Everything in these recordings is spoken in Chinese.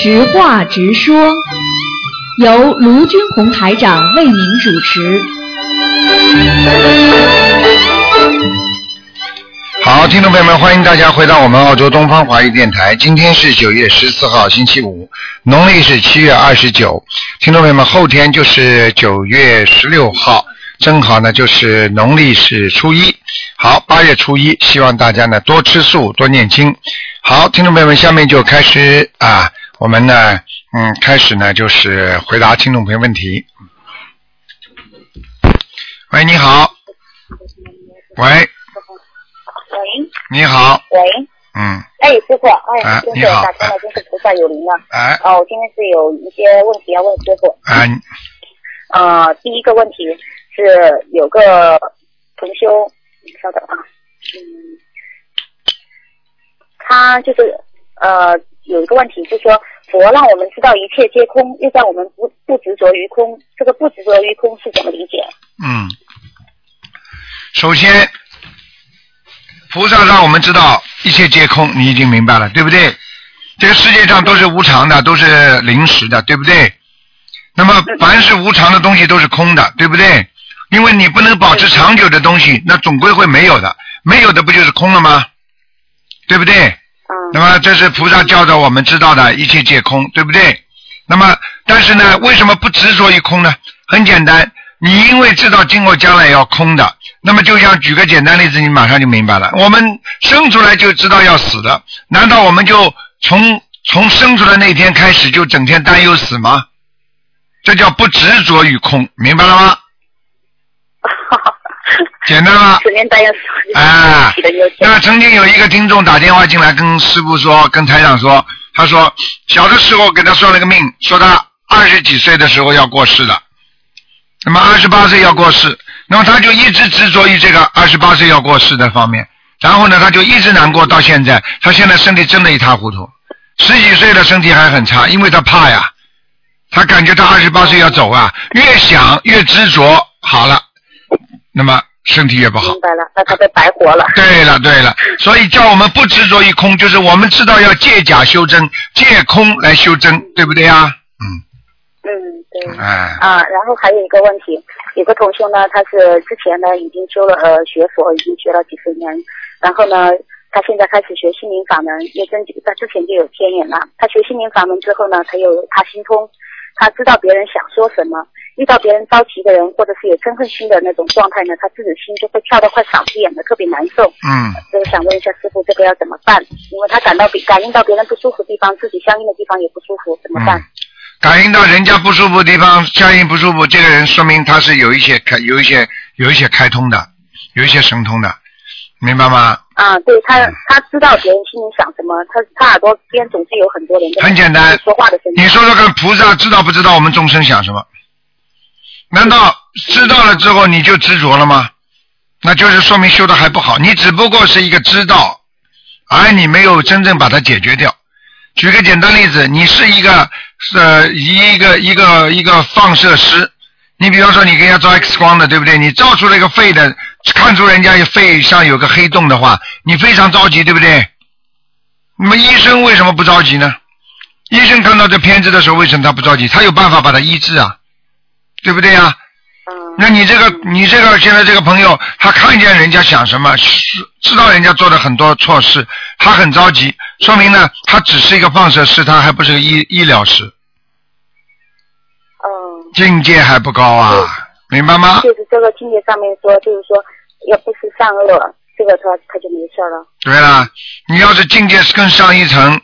直话直说，由卢军红台长为您主持。好，听众朋友们，欢迎大家回到我们澳洲东方华语电台。今天是九月十四号，星期五，农历是七月二十九。听众朋友们，后天就是九月十六号，正好呢就是农历是初一。好，八月初一，希望大家呢多吃素，多念经。好，听众朋友们，下面就开始啊，我们呢，嗯，开始呢就是回答听众朋友问题。喂，你好。喂，喂你好，喂，嗯，哎，师傅，哎，哎真你好是打通了，真是菩萨有灵了。哎，哦，我今天是有一些问题要问师傅。啊，你呃，第一个问题是有个同修，稍等啊，嗯，他就是呃有一个问题，就是说佛让我们知道一切皆空，又让我们不不执着于空，这个不执着于空是怎么理解？嗯，首先，菩萨让我们知道一切皆空，你已经明白了，对不对？这个世界上都是无常的，都是临时的，对不对？那么凡是无常的东西都是空的，对不对？因为你不能保持长久的东西，那总归会没有的，没有的不就是空了吗？对不对？嗯那么这是菩萨教导我们知道的一切皆空，对不对？那么但是呢，为什么不执着于空呢？很简单，你因为知道今后将来要空的，那么就像举个简单例子，你马上就明白了。我们生出来就知道要死的，难道我们就从从生出来那天开始就整天担忧死吗？这叫不执着于空，明白了吗？简单吗？此年担忧啊。那曾经有一个听众打电话进来跟师傅说，跟台长说，他说小的时候给他算了个命，说他二十几岁的时候要过世的，那么二十八岁要过世，那么他就一直执着于这个二十八岁要过世的方面，然后呢，他就一直难过到现在，他现在身体真的一塌糊涂，十几岁的身体还很差，因为他怕呀，他感觉他二十八岁要走啊，越想越执着，好了，那么身体越不好明。白了，那他被白活了。对了对了，所以叫我们不执着于空，就是我们知道要借假修真，借空来修真，对不对呀？嗯，嗯，对。哎，啊，然后还有一个问题，有个同学呢，他是之前呢已经修了呃学佛，已经学了几十年，然后呢，他现在开始学心灵法门，因为真他之前就有天眼了。他学心灵法门之后呢，他有他心通，他知道别人想说什么，遇到别人着急的人或者是有嗔恨心的那种状态呢，他自己心就会跳到快嗓子眼的，特别难受。嗯，就是想问一下师傅，这个要怎么办？因为他感到比感应到别人不舒服的地方，自己相应的地方也不舒服，怎么办？嗯，感应到人家不舒服的地方，相应不舒服，这个人说明他是有一些开，有一些有一些开通的，有一些神通的，明白吗？啊，对他，他知道别人心里想什么，他他耳朵边总是有很多人在很简单说话的声音。你说说看，菩萨知道不知道我们众生想什么？难道知道了之后你就执着了吗？那就是说明修的还不好，你只不过是一个知道，而你没有真正把它解决掉。举个简单例子，你是一个呃一个一个一个放射师，你比方说你给人家照 X 光的，对不对？你照出了一个肺的，看出人家肺上有个黑洞的话，你非常着急，对不对？那么医生为什么不着急呢？医生看到这片子的时候，为什么他不着急？他有办法把它医治啊，对不对呀、嗯，那你这个，你这个现在这个朋友，他看见人家想什么，知道人家做了很多错事，他很着急，说明呢，他只是一个放射师，他还不是个医医疗师，嗯，境界还不高啊，明白吗？就是这个境界上面说，就是说要不是善恶，这个他他就没事了。对了，你要是境界更上一层，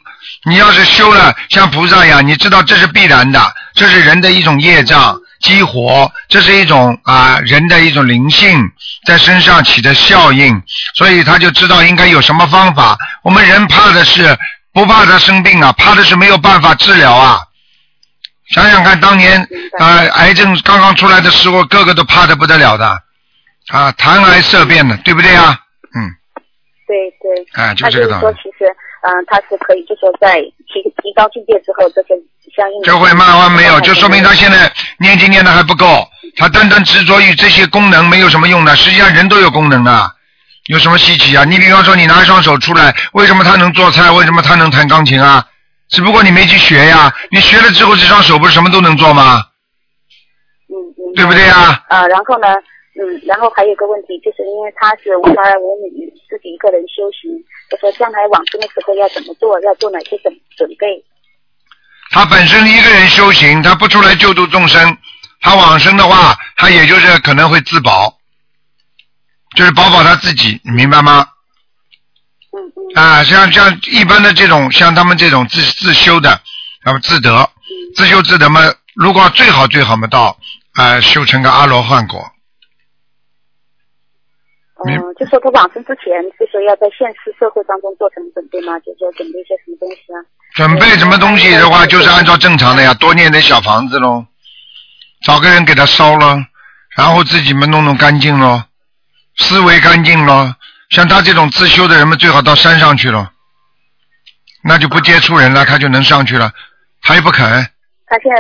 你要是修了像菩萨一样，你知道这是必然的，这是人的一种业障激活，这是一种啊人的一种灵性在身上起的效应，所以他就知道应该有什么方法。我们人怕的是不怕他生病啊，怕的是没有办法治疗啊。想想看，当年啊、癌症刚刚出来的时候，个个都怕的不得了的，啊，谈癌色变的，对不对啊？嗯，对对。啊，就这个道理。其实，嗯、他是可以，就说在提提高境界之后，这些。就会慢慢没有，就说明他现在念经念的还不够，他单单执着于这些功能没有什么用的。实际上人都有功能的，有什么稀奇啊？你比方说你拿一双手出来，为什么他能做菜？为什么他能弹钢琴啊？只不过你没去学呀，你学了之后这双手不是什么都能做吗？嗯嗯。对不对呀？啊，然后呢，嗯，然后还有一个问题，就是因为他是无儿无女，自己一个人修行，就说将来往生的时候要怎么做，要做哪些准准备？他本身一个人修行，他不出来救度众生，他往生的话，他也就是可能会自保，就是保保他自己，你明白吗？啊，像像一般的这种，像他们这种自自修的，那么自得，自修自得嘛，如果最好最好嘛，到啊修成个阿罗汉果。明嗯，就说他往生之前，就说要在现实社会当中做什么准备吗？就说准备一些什么东西啊？准备什么东西的话，就是按照正常的呀，多念点小房子喽，找个人给他烧了，然后自己们弄弄干净喽，思维干净喽。像他这种自修的人们，最好到山上去了，那就不接触人了，他就能上去了。他又不肯，他现在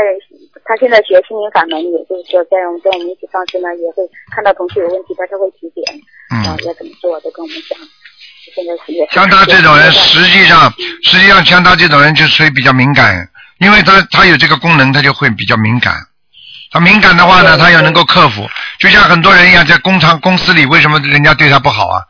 他现在学心灵法门，也就是说在我们在我们一起上去呢，也会看到同学有问题，他就会提点，啊、嗯，要怎么做都跟我们讲。现在是像他这种人，实际上实际上像他这种人就属于比较敏感，因为他他有这个功能，他就会比较敏感。他敏感的话呢，他要能够克服，就像很多人一样，在工厂公司里，为什么人家对他不好啊？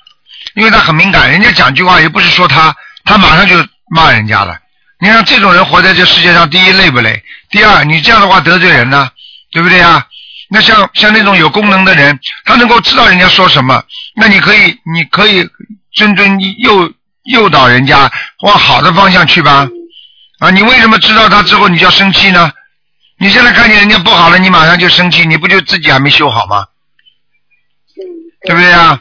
因为他很敏感，人家讲句话也不是说他，他马上就骂人家了。你看这种人活在这世界上，第一累不累？第二，你这样的话得罪人呢，对不对啊？那像像那种有功能的人，他能够知道人家说什么，那你可以你可以谆谆诱诱导人家往好的方向去吧。啊，你为什么知道他之后你就要生气呢？你现在看见人家不好了，你马上就生气，你不就自己还没修好吗？嗯，对不对啊？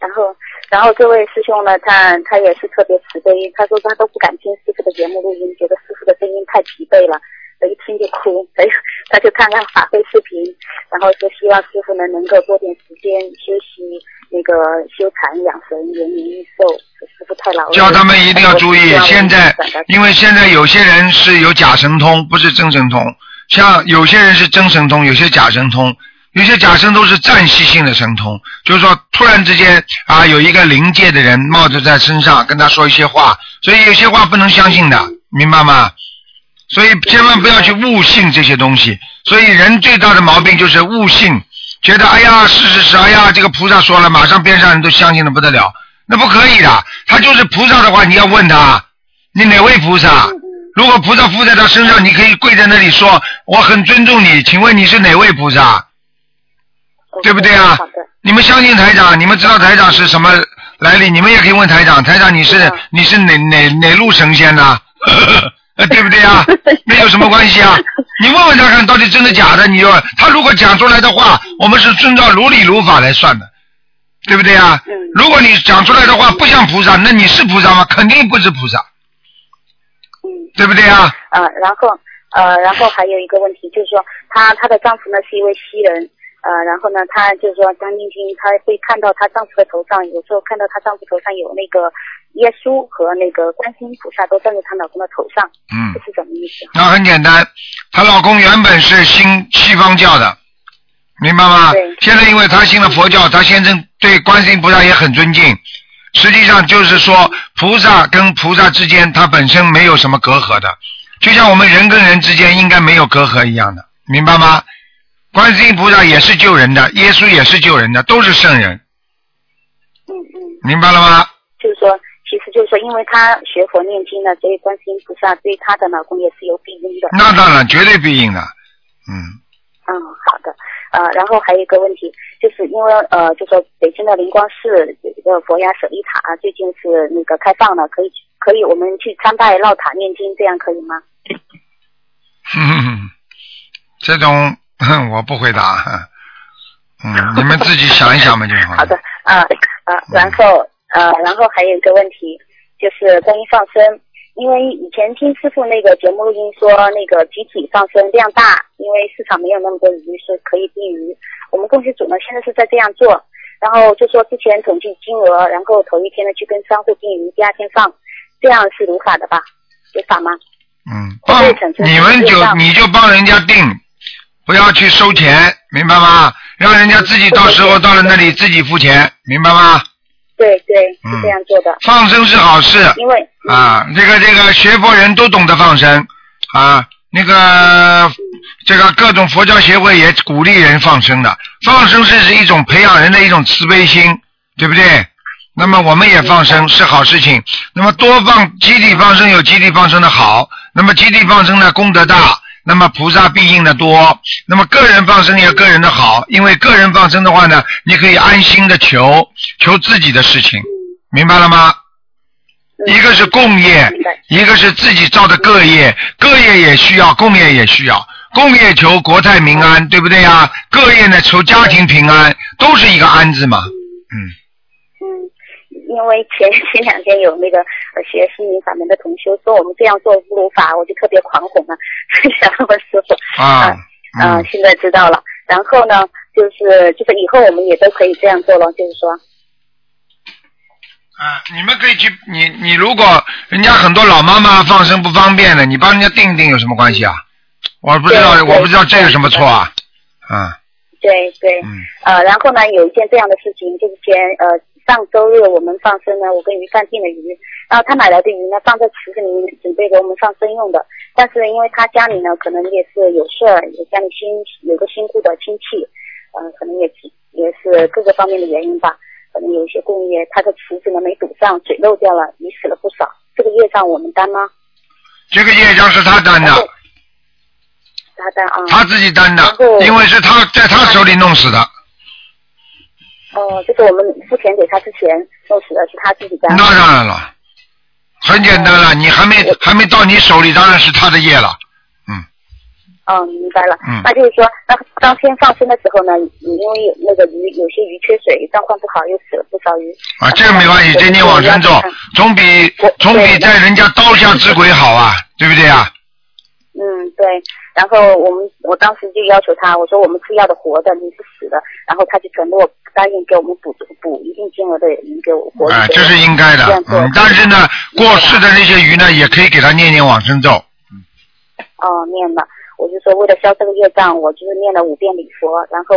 然后，然后这位师兄呢，他他也是特别慈悲，他说他都不敢听师傅的节目录音，觉得师傅的声音太疲惫了，他一听就哭，他就他就看看法会视频，然后说希望师傅呢能够多点时间休息，那个修禅养神，延年益寿。师傅太。叫他们一定要注意现在因为现在有些人是有假神通，不是真神通。像有些人是真神通，有些假神通，有些假神通是暂时性的神通，就是说突然之间啊，有一个灵界的人冒着在身上跟他说一些话，所以有些话不能相信的，明白吗？所以千万不要去误信这些东西。所以人最大的毛病就是误信，觉得哎呀是是是，哎呀这个菩萨说了，马上边上人都相信的不得了，那不可以的。他就是菩萨的话，你要问他，你哪位菩萨？如果菩萨附在他身上，你可以跪在那里说：“我很尊重你，请问你是哪位菩萨？”对不对啊，你们相信台长，你们知道台长是什么来历，你们也可以问台长，台长你是嗯你是哪哪哪路神仙呢？呃，对不对啊？那有什么关系啊？你问问他看到底真的假的，你就他如果讲出来的话，我们是遵照如理如法来算的，对不对啊？嗯如果你讲出来的话不像菩萨，那你是菩萨吗？肯定不是菩萨，嗯。对不对啊？呃，然后呃，然后还有一个问题就是说，她她的丈夫呢是一位西人，呃，然后呢，她就是说张晶晶，她会看到她丈夫的头上，有时候看到她丈夫头上有那个耶稣和那个观世音菩萨都站在她老公的头上，嗯这，是什么意思？那很简单，她老公原本是信西方教的，明白吗对？现在因为她信了佛教，她先生对观世音菩萨也很尊敬。实际上就是说，菩萨跟菩萨之间，他本身没有什么隔阂的，就像我们人跟人之间应该没有隔阂一样的，明白吗？观世音菩萨也是救人的，耶稣也是救人的，都是圣人，嗯嗯，明白了吗？就是说，其实就是说，因为她学佛念经呢，所以观世音菩萨对她的老公也是有庇荫的。那当然，绝对必应的，嗯。嗯，好的。呃，然后还有一个问题，就是因为呃，就说北京的灵光寺有一个佛牙舍利塔，最近是那个开放了，可以可以我们去参拜绕塔念经，这样可以吗？这种哼 我不回答，嗯，你们自己想一想嘛就好了。好的，啊呃，然后呃，然后还有一个问题，就是关于放生，因为以前听师傅那个节目录音说，那个集体放生量大，因为市场没有那么多鱼是可以定鱼。我们供需组呢现在是在这样做，然后就说之前统计金额，然后头一天呢去跟商户定鱼，第二天放，这样是如法的吧？有法吗？嗯，帮你们就你就帮人家定，不要去收钱，明白吗？让人家自己到时候到了那里自己付钱，明白吗？对对，嗯。是这样做的，放生是好事。因为嗯啊，这个这个学佛人都懂得放生啊，那个这个各种佛教协会也鼓励人放生的，放生是是一种培养人的一种慈悲心，对不对？那么我们也放生是好事情，那么多放集体放生有集体放生的好，那么集体放生呢功德大，那么菩萨必应的多，那么个人放生也有个人的好，因为个人放生的话呢，你可以安心的求求自己的事情，明白了吗？嗯一个是共业，一个是自己造的个业，个业也需要，共业也需要。共业求国泰民安，对不对呀？个业呢求家庭平安，都是一个安字嘛。嗯，嗯，因为前前两天有那个呃学心灵法门的同修说我们这样做不如法，我就特别狂哄了，想问师傅啊，啊、嗯，现在知道了。然后呢，就是就是以后我们也都可以这样做了，就是说，啊，你们可以去，你你如果人家很多老妈妈放生不方便的，你帮人家定一定有什么关系啊？我不知道，我不知道这有什么错啊？啊，对对，嗯，呃，然后呢，有一件这样的事情，就是前呃上周日我们放生呢，我跟鱼贩订了鱼，然后他买来的鱼呢放在池子里面，准备给我们放生用的。但是因为他家里呢，可能也是有事儿，有家里新有个新雇的亲戚，呃，可能也也是各个方面的原因吧，可能有一些共业，他的池子呢没堵上，水漏掉了，鱼死了不少。这个业障我们担吗？这个业障是他担的，他担啊。他自己担的，因为是他在他手里弄死的。哦、就是我们付钱给他之前弄死的是他自己担。那当然了，很简单了，你还没还没到你手里，当然是他的业了。哦，明白了。嗯那就是说，那当天放生的时候呢，因为有那个鱼有些鱼缺水，状况不好，又死了不少鱼。啊，这个没关系，这你往生咒，总比总比在人家刀下之鬼好啊，对不对啊？嗯，对。然后我们我当时就要求他，我说我们吃要的活的，你是死的，然后他就承诺答应给我们补补一定金额的鱼给我活鱼给我。啊，这是应该的嗯，但是呢，过世的那些鱼呢，也可以给他念念往生咒，哦，念吧。我就说为了消这个业障，我就是念了五遍礼佛，然后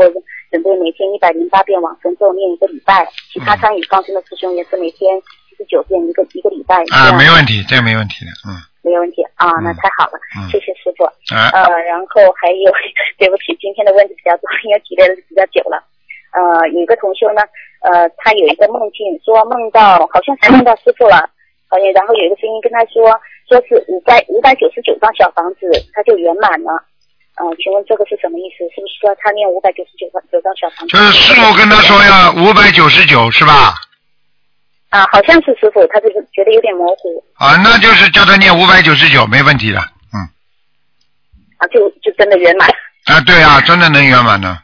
准备每天一百零八遍往生咒念一个礼拜。其他参与放生的师兄也是每天七十九遍一个一个礼拜。啊，没问题，这个没问题的，嗯，没有问题啊，那嗯太好了，嗯谢谢师傅。啊，呃，然后还有，对不起，今天的问题比较多，因为提的比较久了。呃，有一个同修呢，呃，他有一个梦境，说梦到好像是梦到师傅了，好像，然后有一个声音跟他说，说是五百五百九十九张小房子，他就圆满了。呃，请问这个是什么意思？是不是说他念五百九十九张九张小房子？就是师傅跟他说呀五百九十九是吧？啊，好像是师傅，他就是觉得有点模糊啊，那就是叫他念五百九十九，没问题的，嗯，啊，就就真的圆满。啊，对啊，真的能圆满的，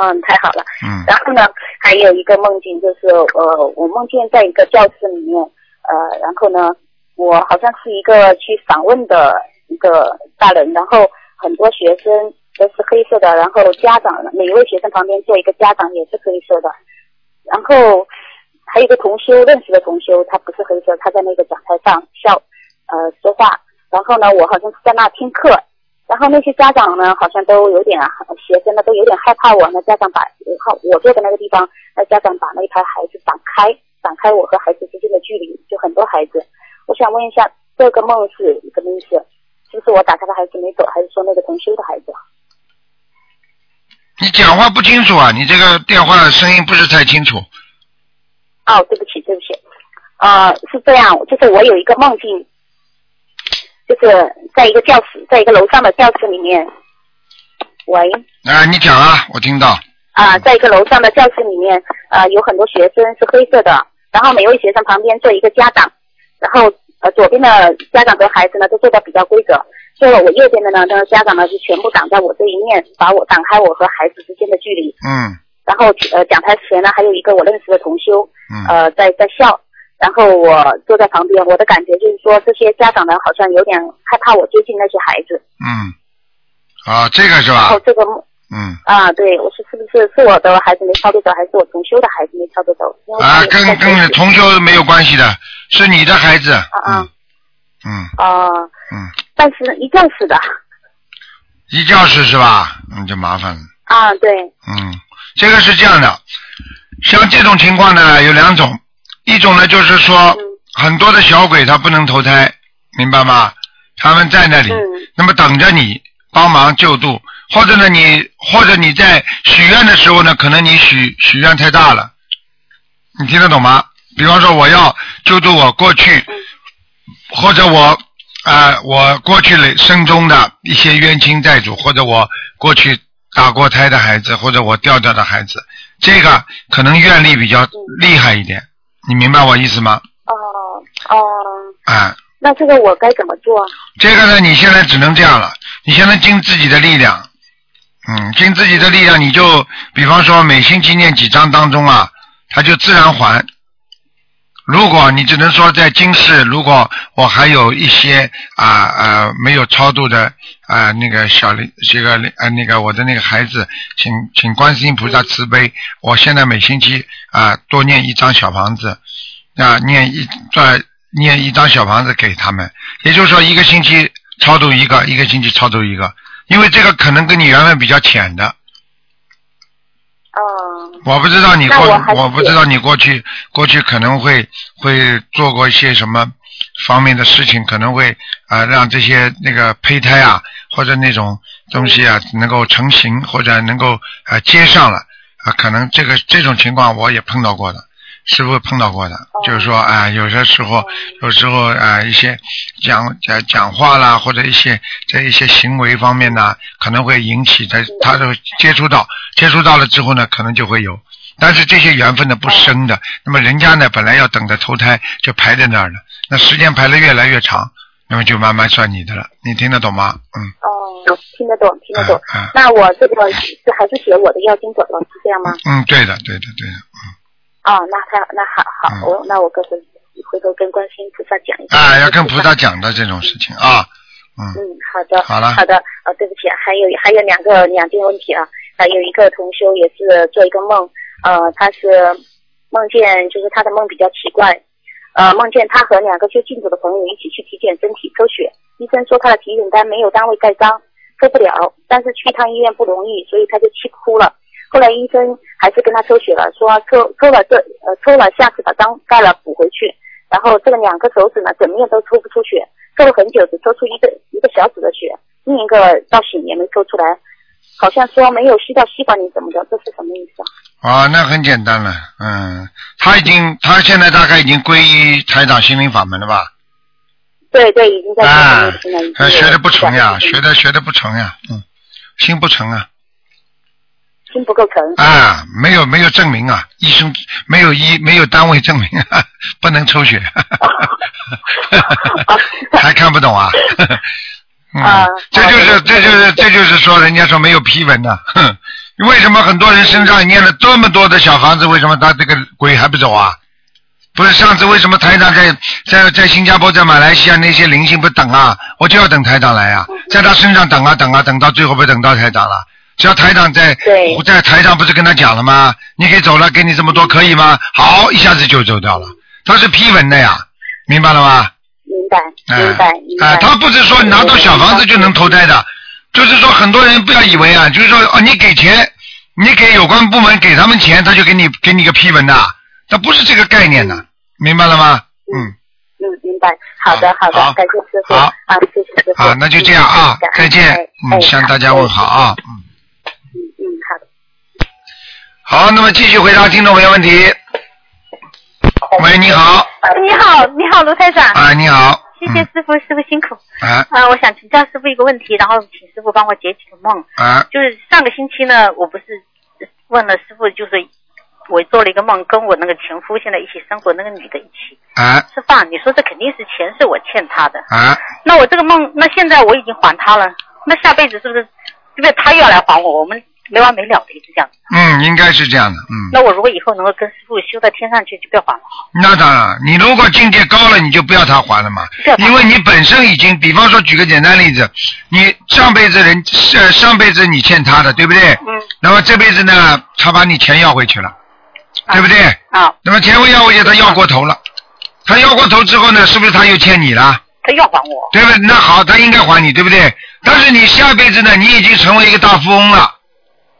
嗯，太好了。嗯，然后呢，还有一个梦境，就是呃，我梦见在一个教室里面，呃，然后呢，我好像是一个去访问的一个大人，然后很多学生都是黑色的，然后家长每一位学生旁边坐一个家长也是黑色的，然后还有一个同修认识的同修，他不是黑色，他在那个讲台上笑呃说话，然后呢，我好像是在那听课，然后那些家长呢，好像都有点学生呢都有点害怕我，那家长把我我坐的那个地方，那家长把那一排孩子挡开，挡开我和孩子之间的距离，就很多孩子。我想问一下，这个梦是什么意思？是不是我打开的孩子没走，还是说那个同修的孩子？你讲话不清楚啊，你这个电话声音不是太清楚，哦，对不起，对不起，呃，是这样，就是我有一个梦境，就是在一个教室，在一个楼上的教室里面，喂，啊，你讲啊，我听到，啊、在一个楼上的教室里面，呃，有很多学生是黑色的，然后每位学生旁边坐一个家长，然后呃左边的家长跟孩子呢都坐的比较规则，坐了我右边的呢，那个家长呢就全部挡在我这一面，把我挡开我和孩子之间的距离，嗯。然后呃讲台前呢还有一个我认识的同修，嗯，呃在在笑，然后我坐在旁边，我的感觉就是说这些家长呢好像有点害怕我接近那些孩子，嗯，啊，这个是吧然后？这个嗯，啊，对我是是不是是我的孩子没操作走，还是我同修的孩子没操作走？啊，跟跟同修没有关系的，是你的孩子，啊嗯，嗯哦、嗯，但是一教室的。一教室是吧？那就麻烦了。啊，对，嗯，这个是这样的，像这种情况呢有两种，一种呢就是说嗯很多的小鬼他不能投胎，明白吗？他们在那里，嗯那么等着你帮忙救度，或者呢你或者你在许愿的时候呢，可能你许许愿太大了，你听得懂吗？比方说我要救度我过去，嗯或者我啊、呃我过去累生中的一些冤亲债主，或者我过去打过胎的孩子，或者我掉掉的孩子，这个可能愿力比较厉害一点，你明白我意思吗？哦哦，哎、那这个我该怎么做？这个呢，你现在只能这样了，你现在尽自己的力量，嗯，尽自己的力量，你就比方说每星期念几章当中啊，它就自然还。如果你只能说在今世，如果我还有一些啊啊没有超度的啊那个小灵这个呃那个我的那个孩子，请请观世音菩萨慈悲，我现在每星期啊多念一张小房子，啊念一再念一张小房子给他们，也就是说一个星期超度一个，一个星期超度一个，因为这个可能跟你缘分比较浅的，我不知道你过我不知道你过去过去可能会会做过一些什么方面的事情，可能会啊、呃让这些那个胚胎啊或者那种东西啊能够成型或者能够啊、呃接上了啊、可能这个这种情况我也碰到过的。师傅碰到过的，就是说啊、有些时候，有时候啊、一些讲讲讲话啦，或者一些在一些行为方面呢，可能会引起他他都接触到，接触到了之后呢，可能就会有。但是这些缘分呢不生的，那么人家呢本来要等着投胎就排在那儿了，那时间排的越来越长，那么就慢慢算你的了，你听得懂吗？嗯。哦，听得懂，听得懂。嗯嗯那我这个是还是写我的要经者了，是这样吗？嗯，对的，对的，对的，哦，那他那好好，嗯我那我跟回回头跟观世音菩萨讲一下。啊，要跟菩萨讲的这种事情啊，嗯，嗯，好的，好了好的，呃，对不起，还有还有两个两件问题啊，还有一个同修也是做一个梦，呃，他是梦见就是他的梦比较奇怪，呃，梦见他和两个修净土的朋友一起去体检身体抽血，医生说他的体检单没有单位盖章，抽不了，但是去一趟医院不容易，所以他就气哭了。后来医生还是跟他抽血了，说抽抽了这呃抽了，下次把章盖了补回去。然后这个两个手指呢，怎么样都抽不出血，抽了很久，只抽出一个一个小指的血，另一个到醒也没抽出来，好像说没有吸到吸管里怎么的，这是什么意思啊？啊，那很简单了，嗯，他已经，他现在大概已经皈依台长心灵法门了吧？对对，已经在啊学的不成呀，嗯学的学的不成呀，嗯，心不成啊，心不够诚。啊，没有没有证明啊，医生没有医没有单位证明啊，不能抽血，还看不懂啊？嗯啊，这就是这就是这就是说，人家说没有批文的，哼，为什么很多人身上念了这么多的小房子，为什么他这个鬼还不走啊？不是上次为什么台长在在在新加坡、在马来西亚那些灵性不等啊？我就要等台长来啊，在他身上等啊等啊，等到最后不等到台长了。只要台长在我在台上不是跟他讲了吗？你可以走了，给你这么多可以吗？好，一下子就走掉了。他是批文的呀，明白了吗？明白，哎明白，明白。哎，他不是说拿到小房子就能投胎的，就是说很多人不要以为啊，就是说哦，你给钱，你给有关部门给他们钱，他就给你给你个批文的，他不是这个概念的，明白了吗？嗯，嗯，明白。好的，好好好的，感谢师傅。好啊，谢谢师傅。好，那就这样啊再见哎，嗯，向大家问好。啊，嗯。好，那么继续回答听众朋友问题。喂，你好，你好，你好，卢台长。啊，你好，嗯，谢谢师傅，师傅辛苦。啊啊，我想请教师傅一个问题，然后请师傅帮我解几个梦。啊就是上个星期呢，我不是问了师傅，就是我做了一个梦，跟我那个前夫现在一起生活那个女的一起啊吃饭。你说这肯定是钱是我欠她的，啊，那我这个梦，那现在我已经还他了，那下辈子是不是，是不是她又要来还我？我们没完没了的一直这样。嗯，应该是这样的，嗯。那我如果以后能够跟师傅修到天上去，就不要还了。那当然，你如果境界高了，你就不要他还了嘛因为你本身已经，比方说举个简单例子，你上辈子人呃上辈子你欠他的，对不对？嗯。那么这辈子呢，他把你钱要回去了，对不对？啊，那么钱会要回去，他要过头了，他要过头之后呢，是不是他又欠你了？他要还我，对不对？那好，他应该还你，对不对？但是你下辈子呢，你已经成为一个大富翁了，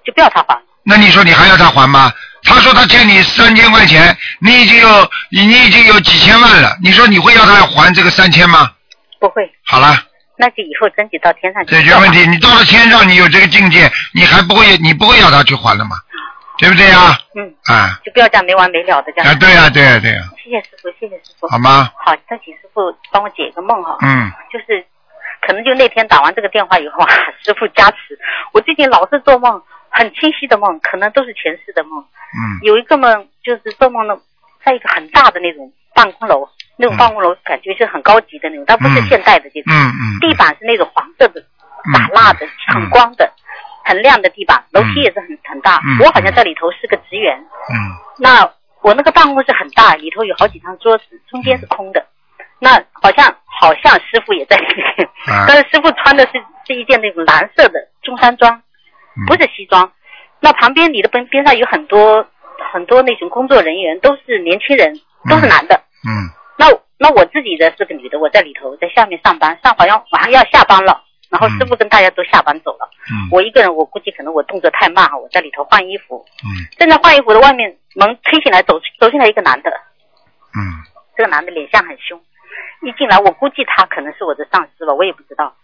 就不要他还。那你说你还要他还吗？他说他欠你三千块钱，你已经有你你已经有几千万了，你说你会要他还这个三千吗？不会，好了，那就以后争取到天上去解决问题。你到了天上，你有这个境界，你还不会，你不会要他去还了吗？对不对呀？嗯，啊就不要这样没完没了的这样。啊，对呀、对呀、对呀、谢谢师傅，谢谢师傅。好吗？好，再请师傅帮我解一个梦哈。嗯，就是可能就那天打完这个电话以后啊，师傅加持，我最近老是做梦，很清晰的梦，可能都是前世的梦。嗯有一个梦就是做梦呢，在一个很大的那种办公楼，那种嗯办公楼感觉是很高级的那种，但不是嗯现代的这种。嗯嗯，地板是那种黄色的、嗯打蜡的、嗯很光的、很亮的地板，楼梯也是很很大嗯。我好像在里头是个职员，嗯那我那个办公室很大，里头有好几张桌子，中间是空的。那好像好像师傅也在里面，啊 但是师傅穿的是是一件那种蓝色的中山装，嗯不是西装。那旁边你的边边上有很多很多那种工作人员，都是年轻人，都是男的。嗯。那那我自己的是个女的，我在里头在下面上班，上好像马上要下班了，然后师傅跟大家都下班走了，嗯。我一个人，我估计可能我动作太慢哈，我在里头换衣服，嗯。正在换衣服的外面门推进来走走进来一个男的，嗯。这个男的脸相很凶，一进来我估计他可能是我的上司吧，我也不知道，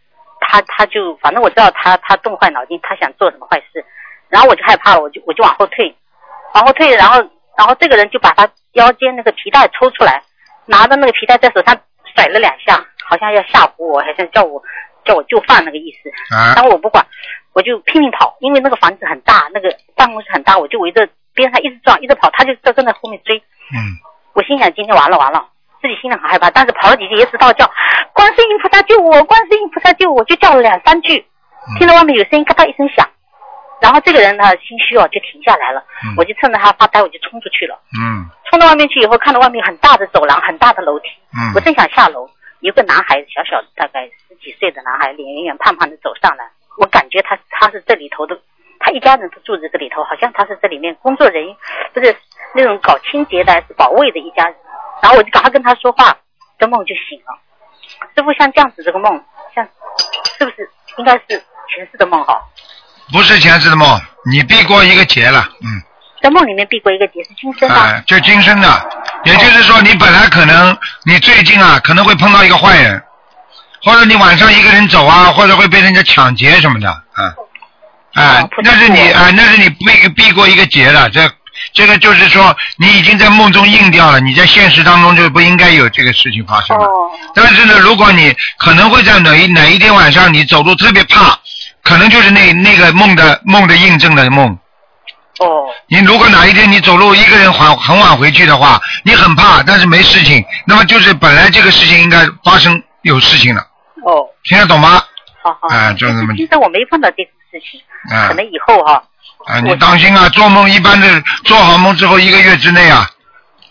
他他就反正我知道他他动坏脑筋，他想做什么坏事，然后我就害怕了，我就我就往后退，往后退，然后然后这个人就把他腰间那个皮带抽出来，拿着那个皮带在手上甩了两下，好像要吓唬我，好像叫我叫我就范那个意思，啊然后我不管，我就拼命跑，因为那个房子很大，那个办公室很大，我就围着边上一直撞，一直跑，他就在跟在后面追。嗯我心想今天完了完了，自己心里很害怕，但是跑了几句也只到叫观世音菩萨救我，观世音菩萨救我，就叫了两三句，听到外面有声音咔嗒一声响，然后这个人呢心虚哦就停下来了，嗯。我就趁着他发呆我就冲出去了，嗯。冲到外面去以后看到外面很大的走廊，很大的楼梯，嗯。我正想下楼，有个男孩小小的大概十几岁的男孩，脸圆圆胖胖的走上来，我感觉他他是这里头的，他一家人都住在这里头，好像他是这里面工作人员，不是那种搞清洁的还是保卫的一家人。然后我就赶快跟他说话，这梦就醒了。师傅像这样子这个梦，像是不是应该是前世的梦哈？不是前世的梦，你避过一个劫了，嗯，在梦里面避过一个劫是今生的。哎，就今生的，也就是说你本来可能你最近啊可能会碰到一个坏人，或者你晚上一个人走啊，或者会被人家抢劫什么的，啊，哎哦，不那是你错哎，那是你避避过一个劫了，这这个就是说你已经在梦中应掉了，你在现实当中就不应该有这个事情发生了。哦但是呢，如果你可能会在哪一哪一天晚上你走路特别怕，可能就是那那个梦的梦的印证的梦。哦你如果哪一天你走路一个人很很晚回去的话，你很怕，但是没事情，那么就是本来这个事情应该发生有事情了，哦，听得懂吗？好好。哎就这么其实我没碰到这种事情，啊可能以后哈。啊，你当心啊，做梦一般的做好梦之后一个月之内啊，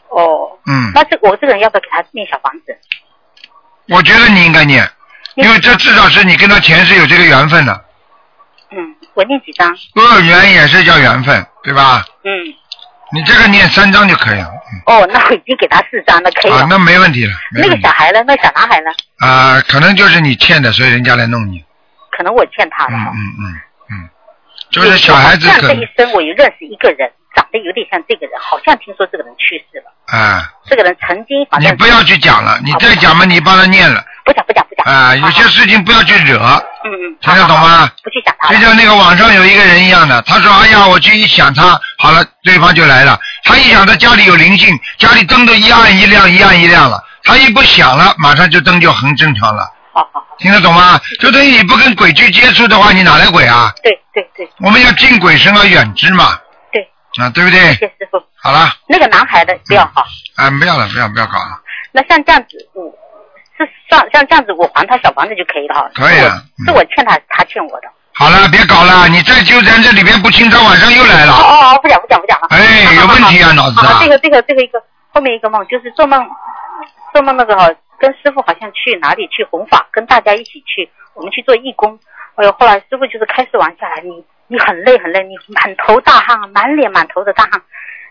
哦，嗯，那这我这个人要不要给他念小房子？我觉得你应该念，因为这至少是你跟他前世有这个缘分的，嗯，我念几张？恶缘也是叫缘分，对吧？嗯，你这个念三张就可以了，嗯，哦，那我已经给他四张了，可以了。啊，那没问题了，没那个小孩呢？那个小男孩呢？啊，可能就是你欠的，所以人家来弄你，可能我欠他嗯了。嗯嗯嗯，就是小孩子这一生我有认识一个人，长得有点像这个人，好像听说这个人去世了。啊，这个人曾经反正你不要去讲了，你再讲嘛，你帮他念了不讲不讲不讲啊，有些事情不要去惹，嗯嗯，听得懂吗不去想他。就像那个网上有一个人一样的，他说：“哎呀，我去一想他，好了，对方就来了。他一想他家里有灵性，家里灯都一暗一亮，一暗一亮了。他一不响了，马上就灯就很正常了，听得懂吗？就等于你不跟鬼去接触的话，你哪来鬼啊？对对对我们要敬鬼神而远之嘛，对，啊，对不对谢？谢师傅。好了，那个男孩的不要哈。啊，不要了，不要不要搞了，那像这样子，我是像像这样子，我还他小房子就可以了哈。可以啊嗯是我欠他，他欠我的。好了，别搞了，你再纠缠这里边不清，他晚上又来哦了。哦哦，不讲不讲不讲了。哎有问题啊脑子啊好，这个这个这个一个后面一个梦，就是做梦做梦那个哈，跟师傅好像去哪里去弘法，跟大家一起去，我们去做义工。哎呦，后来师傅就是开始玩下来，你你很累很累，你满头大汗，满脸满头的大汗，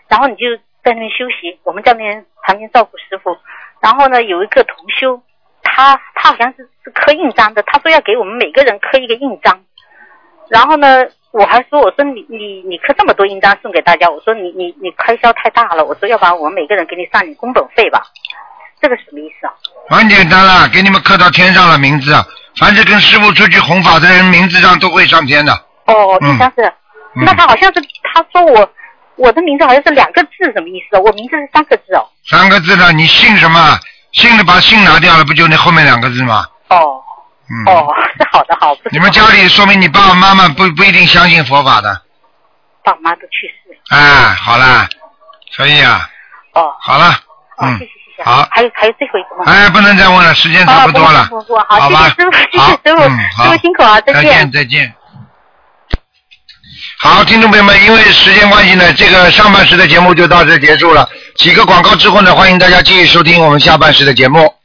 然后你就在那边休息，我们在那边旁边照顾师傅。然后呢，有一个同修，他他好像是是刻印章的，他说要给我们每个人刻一个印章。然后呢，我还说我说你你你刻这么多印章送给大家，我说你你你开销太大了，我说要不然我们每个人给你上点工本费吧。这个什么意思啊？很简单了，给你们刻到天上了名字，凡是跟师傅出去弘法的人，名字上都会上天的。哦，嗯印章是，嗯那他好像是他说我我的名字好像是两个字，什么意思啊？我名字是三个字哦。三个字的，你姓什么？姓的把姓拿掉了，不就那后面两个字吗？哦嗯。哦，是好的好。不你们家里说明你爸爸妈妈不不一定相信佛法的。爸妈都去世。哎，好啦，可以啊，哦好了，哦，嗯谢谢好还有还有最后一个吗？哎，不能再问了，时间差不多了，哦不不不不好，谢谢师傅，谢谢师傅，师傅辛苦啊，再见。再见。好，听众朋友们，因为时间关系呢，这个上半时的节目就到这结束了。几个广告之后呢，欢迎大家继续收听我们下半时的节目。